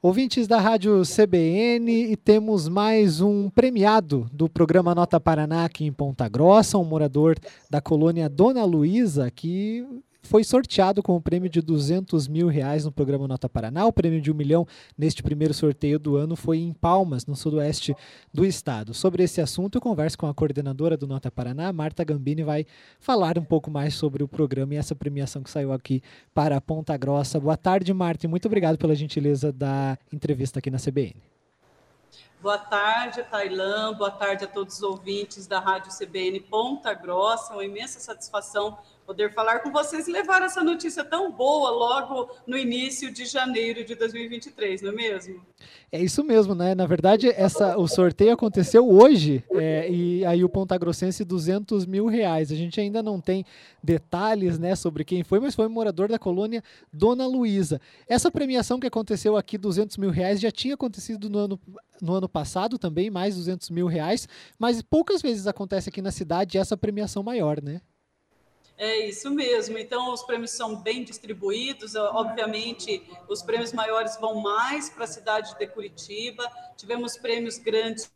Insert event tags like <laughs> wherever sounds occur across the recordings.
Ouvintes da Rádio CBN e temos mais um premiado do programa Nota Paraná aqui em Ponta Grossa, um morador da colônia Dona Luísa, que foi sorteado com o prêmio de 200 mil reais no programa Nota Paraná. O prêmio de um milhão neste primeiro sorteio do ano foi em Palmas, no sudoeste do estado. Sobre esse assunto, eu converso com a coordenadora do Nota Paraná, Marta Gambini, vai falar um pouco mais sobre o programa e essa premiação que saiu aqui para Ponta Grossa. Boa tarde, Marta, e muito obrigado pela gentileza da entrevista aqui na CBN. Boa tarde, Tailã. Boa tarde a todos os ouvintes da Rádio CBN Ponta Grossa. Uma imensa satisfação poder falar com vocês e levar essa notícia tão boa logo no início de janeiro de 2023, não é mesmo? É isso mesmo, né? Na verdade, essa, o sorteio aconteceu hoje é, e aí o Ponta Grossense 200 mil reais. A gente ainda não tem detalhes, né, sobre quem foi, mas foi um morador da colônia Dona Luísa. Essa premiação que aconteceu aqui, 200 mil reais, já tinha acontecido no ano, no ano passado também, mais 200 mil reais, mas poucas vezes acontece aqui na cidade essa premiação maior, né? É isso mesmo. Então, os prêmios são bem distribuídos. Obviamente, os prêmios maiores vão mais para a cidade de Curitiba. Tivemos prêmios grandes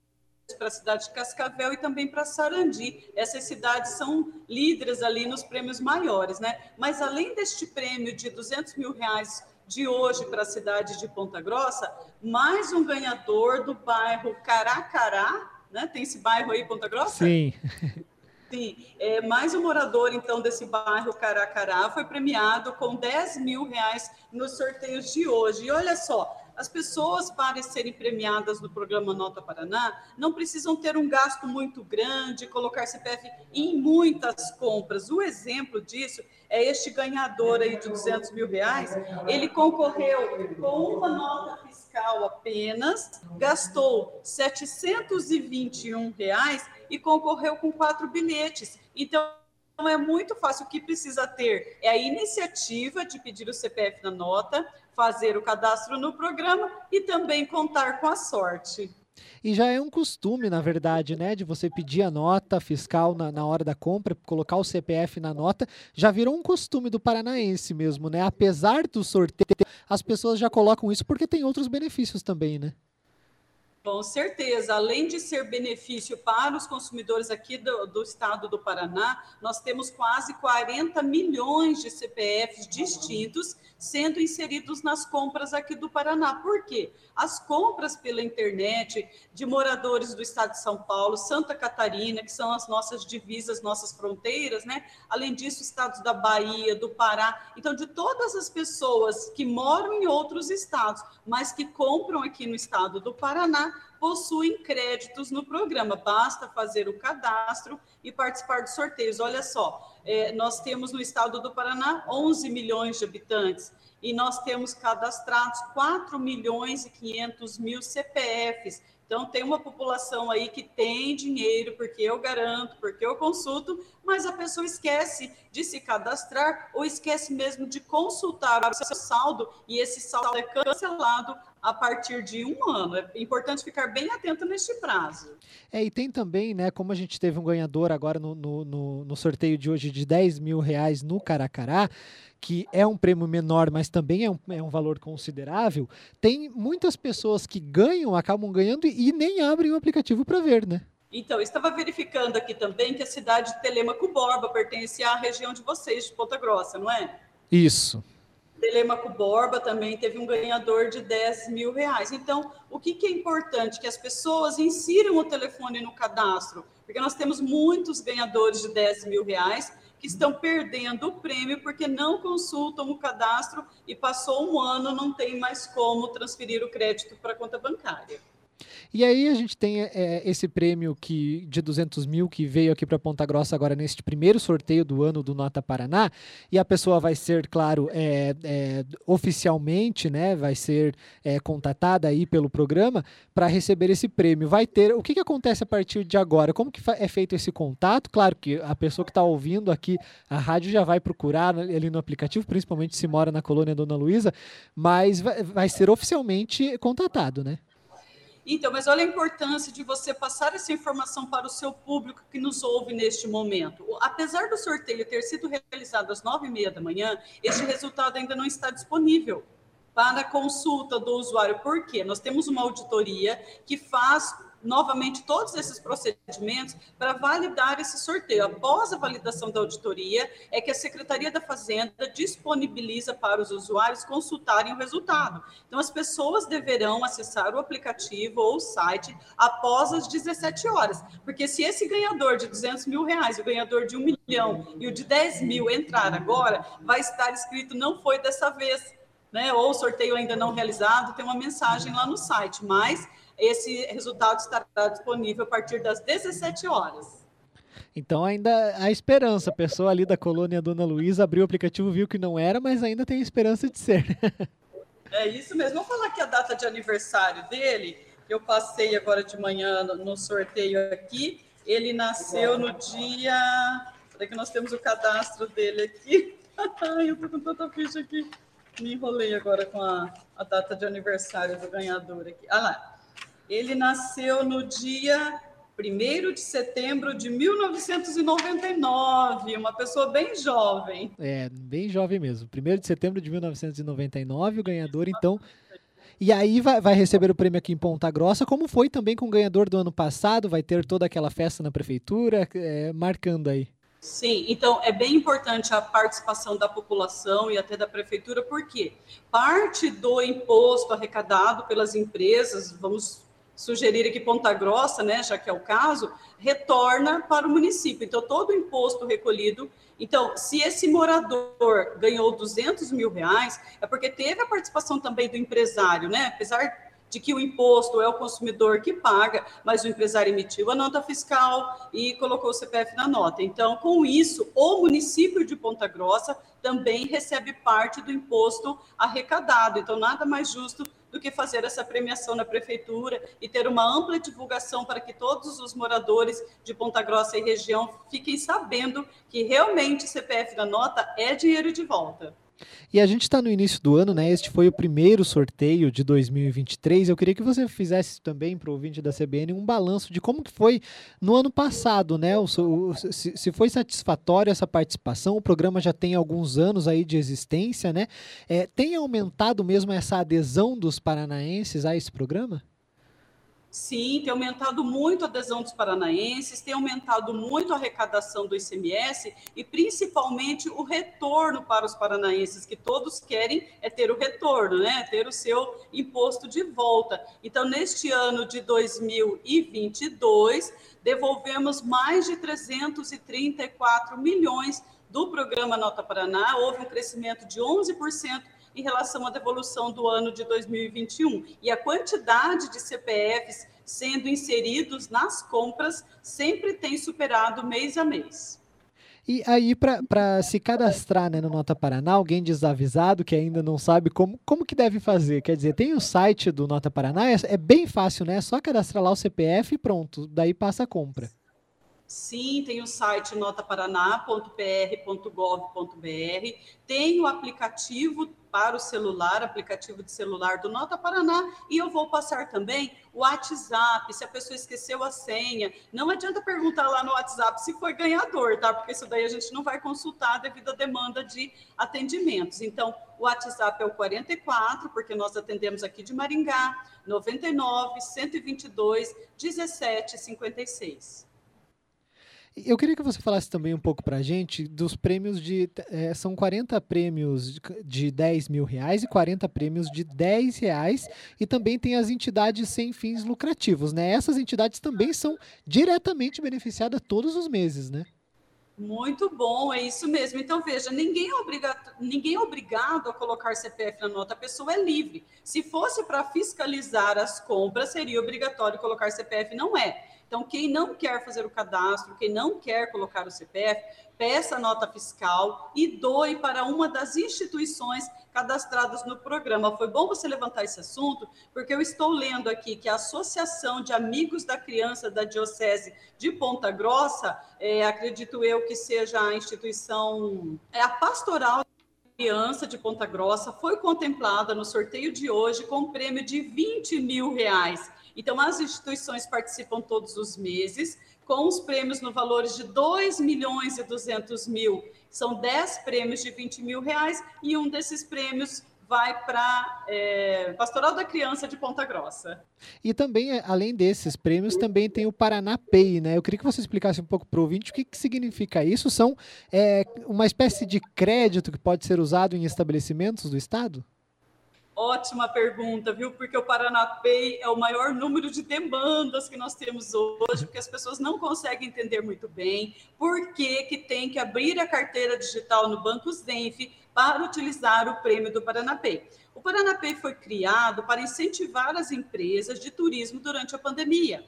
para a cidade de Cascavel e também para Sarandi. Essas cidades são líderes ali nos prêmios maiores, né? Mas além deste prêmio de 200 mil reais de hoje para a cidade de Ponta Grossa, mais um ganhador do bairro Caracará, né? Tem esse bairro aí, Ponta Grossa? Sim. <laughs> Sim, é, mais um morador, então, desse bairro Caracará foi premiado com 10 mil reais nos sorteios de hoje. E olha só, as pessoas, para serem premiadas no programa Nota Paraná, não precisam ter um gasto muito grande, colocar CPF em muitas compras. O exemplo disso é este ganhador aí de 200 mil reais. Ele concorreu com uma nota fiscal apenas, gastou 721 reais e concorreu com quatro bilhetes. Então, é muito fácil. O que precisa ter é a iniciativa de pedir o CPF na nota, fazer o cadastro no programa e também contar com a sorte. E já é um costume, na verdade, né, de você pedir a nota fiscal na, na hora da compra, colocar o CPF na nota, já virou um costume do paranaense mesmo, né? Apesar do sorteio, as pessoas já colocam isso porque tem outros benefícios também, né? Com certeza, além de ser benefício para os consumidores aqui do, do, estado do Paraná, nós temos quase 40 milhões de CPFs distintos sendo inseridos nas compras aqui do Paraná. Por quê? As compras pela internet de moradores do estado de São Paulo, Santa Catarina, que são as nossas divisas, nossas fronteiras, né? Além disso, estados da Bahia, do Pará. Então, de todas as pessoas que moram em outros estados, mas que compram aqui no estado do Paraná, possuem créditos no programa. Basta fazer o cadastro e participar dos sorteios. Olha só, é, nós temos no estado do Paraná 11 milhões de habitantes e nós temos cadastrados 4 milhões e 500 mil CPFs. Então, tem uma população aí que tem dinheiro, porque eu garanto, porque eu consulto, mas a pessoa esquece de se cadastrar ou esquece mesmo de consultar o seu saldo e esse saldo é cancelado a partir de um ano. É importante ficar bem atento neste prazo. É, e tem também, né, como a gente teve um ganhador agora no, no, no, no sorteio de hoje de 10 mil reais no Caracará, que é um prêmio menor, mas também é um, é um valor considerável, tem muitas pessoas que ganham, acabam ganhando e, e nem abrem o aplicativo para ver, né? Então, estava verificando aqui também que a cidade de Telemaco Borba pertence à região de vocês, de Ponta Grossa, não é? Isso. Telemaco Borba também teve um ganhador de 10 mil reais. Então, o que, que é importante? Que as pessoas insiram o telefone no cadastro, porque nós temos muitos ganhadores de 10 mil reais que estão perdendo o prêmio porque não consultam o cadastro e passou um ano, não tem mais como transferir o crédito para a conta bancária. E aí a gente tem é, esse prêmio que de 200 mil que veio aqui para Ponta Grossa agora neste primeiro sorteio do ano do Nota Paraná e a pessoa vai ser, claro, é, é, oficialmente, né, vai ser é, contatada aí pelo programa para receber esse prêmio. Vai ter o que, que acontece a partir de agora? Como que é feito esse contato? Claro que a pessoa que está ouvindo aqui a rádio já vai procurar ali no aplicativo, principalmente se mora na colônia Dona Luísa, mas vai, vai ser oficialmente contatado, né? Então, mas olha a importância de você passar essa informação para o seu público que nos ouve neste momento. Apesar do sorteio ter sido realizado às nove e meia da manhã, este resultado ainda não está disponível. para consulta do usuário. Por quê? Nós temos uma auditoria que faz novamente todos esses procedimentos para validar esse sorteio. Após a validação da auditoria, é que a Secretaria da Fazenda disponibiliza para os usuários consultarem o resultado. Então, as pessoas deverão acessar o aplicativo ou o site após as 17 horas, porque se esse ganhador de 200 mil reais, o ganhador de 1 milhão e o de 10 mil entrar agora, vai estar escrito não foi dessa vez. Né, ou o sorteio ainda não realizado, tem uma mensagem lá no site, mas esse resultado estará disponível a partir das 17 horas. Então ainda há esperança. A pessoa ali da colônia Dona Luísa abriu o aplicativo, viu que não era, mas ainda tem esperança de ser. é isso mesmo. Vamos falar aqui a data de aniversário dele. Eu passei agora de manhã no sorteio aqui. Ele nasceu no dia. Peraí que nós temos o cadastro dele aqui. <laughs> Eu tô com tanta ficha aqui. Me enrolei agora com a, a data de aniversário do ganhador aqui. Ah lá, ele nasceu no dia 1 de setembro de 1999, uma pessoa bem jovem. É, bem jovem mesmo. 1 de setembro de 1999, o ganhador, então. E aí vai, vai, receber o prêmio aqui em Ponta Grossa, como foi também com o ganhador do ano passado, vai ter toda aquela festa na prefeitura, é, marcando aí. Sim, então é bem importante a participação da população e até da prefeitura, porque parte do imposto arrecadado pelas empresas, vamos sugerir aqui Ponta Grossa, né, já que é o caso, retorna para o município. Então, todo o imposto recolhido. Então, se esse morador ganhou 200 mil reais, é porque teve a participação também do empresário, né? Apesar de que o imposto é o consumidor que paga, mas o empresário emitiu a nota fiscal e colocou o CPF na nota. Então, com isso, o município de Ponta Grossa também recebe parte do imposto arrecadado. Então, nada mais justo do que fazer essa premiação na prefeitura e ter uma ampla divulgação para que todos os moradores de Ponta Grossa e região fiquem sabendo que realmente CPF da nota é dinheiro de volta. E a gente está no início do ano, né? Este foi o primeiro sorteio de 2023. Eu queria que você fizesse também para o ouvinte da CBN um balanço de como que foi no ano passado, né? O, o, se, se, foi satisfatória essa participação, o programa já tem alguns anos aí de existência, né? É, tem aumentado mesmo essa adesão dos paranaenses a esse programa? Sim, tem aumentado muito a adesão dos paranaenses, tem aumentado muito a arrecadação do ICMS e principalmente o retorno para os paranaenses, que todos querem é ter o retorno, né? Ter o seu imposto de volta. Então, neste ano de 2022, devolvemos mais de 334 milhões do programa Nota Paraná, houve um crescimento de 11% em relação à devolução do ano de 2021. E a quantidade de CPFs sendo inseridos nas compras sempre tem superado mês a mês. E aí, para se cadastrar né, no Nota Paraná, alguém desavisado que ainda não sabe como, como que deve fazer? Quer dizer, tem o site do Nota Paraná, é, é bem fácil, né? É só cadastrar lá o CPF e pronto, daí passa a compra. Sim, tem o site notaparaná.pr.gov.br, tem o aplicativo para o celular, aplicativo de celular do Nota Paraná, e eu vou passar também o WhatsApp, se a pessoa esqueceu a senha. Não adianta perguntar lá no WhatsApp se foi ganhador, tá? Porque isso daí a gente não vai consultar devido à demanda de atendimentos. Então, o WhatsApp é o 44, porque nós atendemos aqui de Maringá, 99 122 1756. Eu queria que você falasse também um pouco para a gente dos prêmios de. É, são 40 prêmios de 10 mil reais e 40 prêmios de 10 reais. E também tem as entidades sem fins lucrativos, né? Essas entidades também são diretamente beneficiadas todos os meses, né? Muito bom, é isso mesmo. Então, veja, ninguém é, obrigado, ninguém é obrigado a colocar CPF na nota, a pessoa é livre. Se fosse para fiscalizar as compras, seria obrigatório colocar CPF, não é. Então, quem não quer fazer o cadastro, quem não quer colocar o CPF, peça a nota fiscal e doe para uma das instituições cadastradas no programa. Foi bom você levantar esse assunto, porque eu estou lendo aqui que a Associação de Amigos da Criança da Diocese de Ponta Grossa, é, acredito eu que seja a instituição, é a pastoral criança de Ponta Grossa foi contemplada no sorteio de hoje com um prêmio de 20 mil reais. Então, as instituições participam todos os meses, com os prêmios no valor de 2 milhões e 200 mil. São 10 prêmios de 20 mil reais e um desses prêmios vai para é, Pastoral da Criança de Ponta Grossa. E também, é, além desses prêmios, também tem o Paraná Pay, né? Eu queria que você explicasse um pouco para o ouvinte o que, que significa isso. São é, uma espécie de crédito que pode ser usado em estabelecimentos do Estado? Ótima pergunta, viu? Porque o Paranapay é o maior número de demandas que nós temos hoje, porque as pessoas não conseguem entender muito bem por que, que tem que abrir a carteira digital no Banco Zenf para utilizar o prêmio do Paranapay. O Paranapay foi criado para incentivar as empresas de turismo durante a pandemia.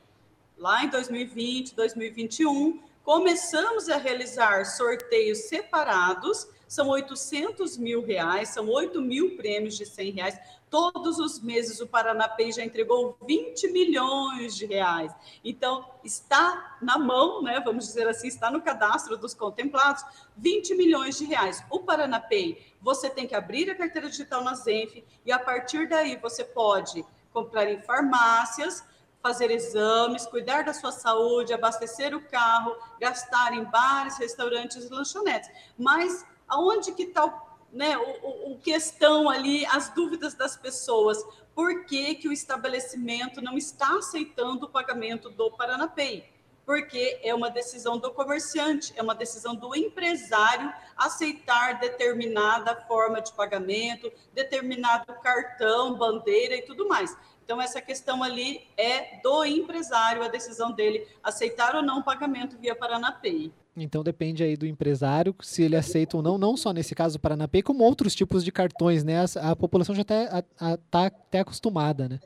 Lá em 2020, 2021, começamos a realizar sorteios separados são 800 mil reais, são 8 mil prêmios de 100 reais. Todos os meses o Paranapay já entregou 20 milhões de reais. Então, está na mão, né, vamos dizer assim, está no cadastro dos contemplados, 20 milhões de reais. O Paranapay, você tem que abrir a carteira digital na Zenf e a partir daí você pode comprar em farmácias, fazer exames, cuidar da sua saúde, abastecer o carro, gastar em bares, restaurantes e lanchonetes. Mas aonde que está né, o, o, questão ali, as dúvidas das pessoas. Por que, que o estabelecimento não está aceitando o pagamento do Paranapay? Porque é uma decisão do comerciante, é uma decisão do empresário aceitar determinada forma de pagamento, determinado cartão, bandeira e tudo mais. Então, essa questão ali é do empresário, a decisão dele aceitar ou não o pagamento via Paranapay. Então depende aí do empresário se ele aceita ou não, não só nesse caso do Paranapay, como outros tipos de cartões, né? A, a população já está tá até acostumada, né?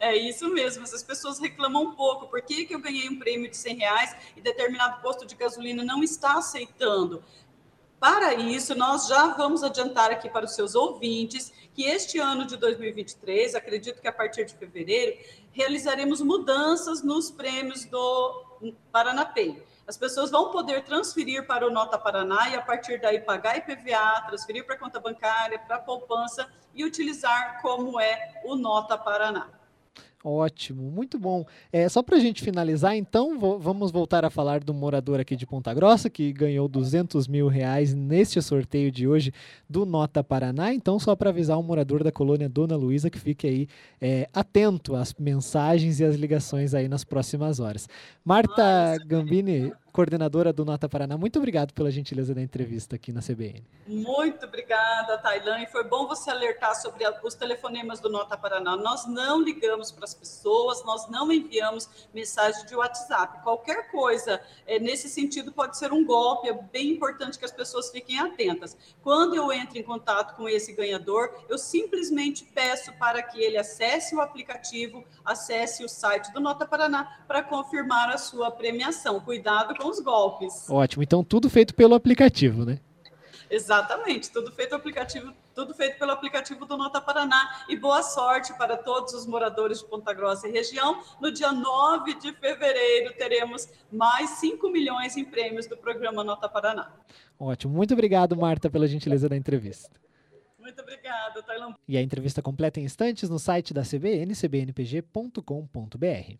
É isso mesmo, essas pessoas reclamam um pouco. Por que, que eu ganhei um prêmio de 100 reais e determinado posto de gasolina não está aceitando? Para isso, nós já vamos adiantar aqui para os seus ouvintes que este ano de 2023, acredito que a partir de fevereiro, realizaremos mudanças nos prêmios do Paranapay. As pessoas vão poder transferir para o Nota Paraná e, a partir daí, pagar IPVA, transferir para a conta bancária, para a poupança e utilizar como é o Nota Paraná. Ótimo, muito bom. É, só para a gente finalizar, então, vamos voltar a falar do morador aqui de Ponta Grossa, que ganhou 200 mil reais neste sorteio de hoje do Nota Paraná. Então, só para avisar o morador da colônia Dona Luísa que fique aí é, atento às mensagens e às ligações aí nas próximas horas. Marta Gambini, coordenadora do Nota Paraná. Muito obrigado pela gentileza da entrevista aqui na CBN. Muito obrigada, Tailan. E foi bom você alertar sobre os telefonemas do Nota Paraná. Nós não ligamos para as pessoas, nós não enviamos mensagem de WhatsApp. Qualquer coisa é, nesse sentido pode ser um golpe. É bem importante que as pessoas fiquem atentas. Quando eu entro em contato com esse ganhador, eu simplesmente peço para que ele acesse o aplicativo, acesse o site do Nota Paraná para confirmar a sua premiação. Cuidado com os golpes. Ótimo. Então, tudo feito pelo aplicativo, né? Exatamente, tudo feito aplicativo, tudo feito pelo aplicativo do Nota Paraná. E boa sorte para todos os moradores de Ponta Grossa e região. No dia 9 de fevereiro teremos mais 5 milhões em prêmios do programa Nota Paraná. Ótimo. Muito obrigado, Marta, pela gentileza da entrevista. Muito obrigada, Tailan. E a entrevista completa em instantes no site da CBN, cbnpg.com.br.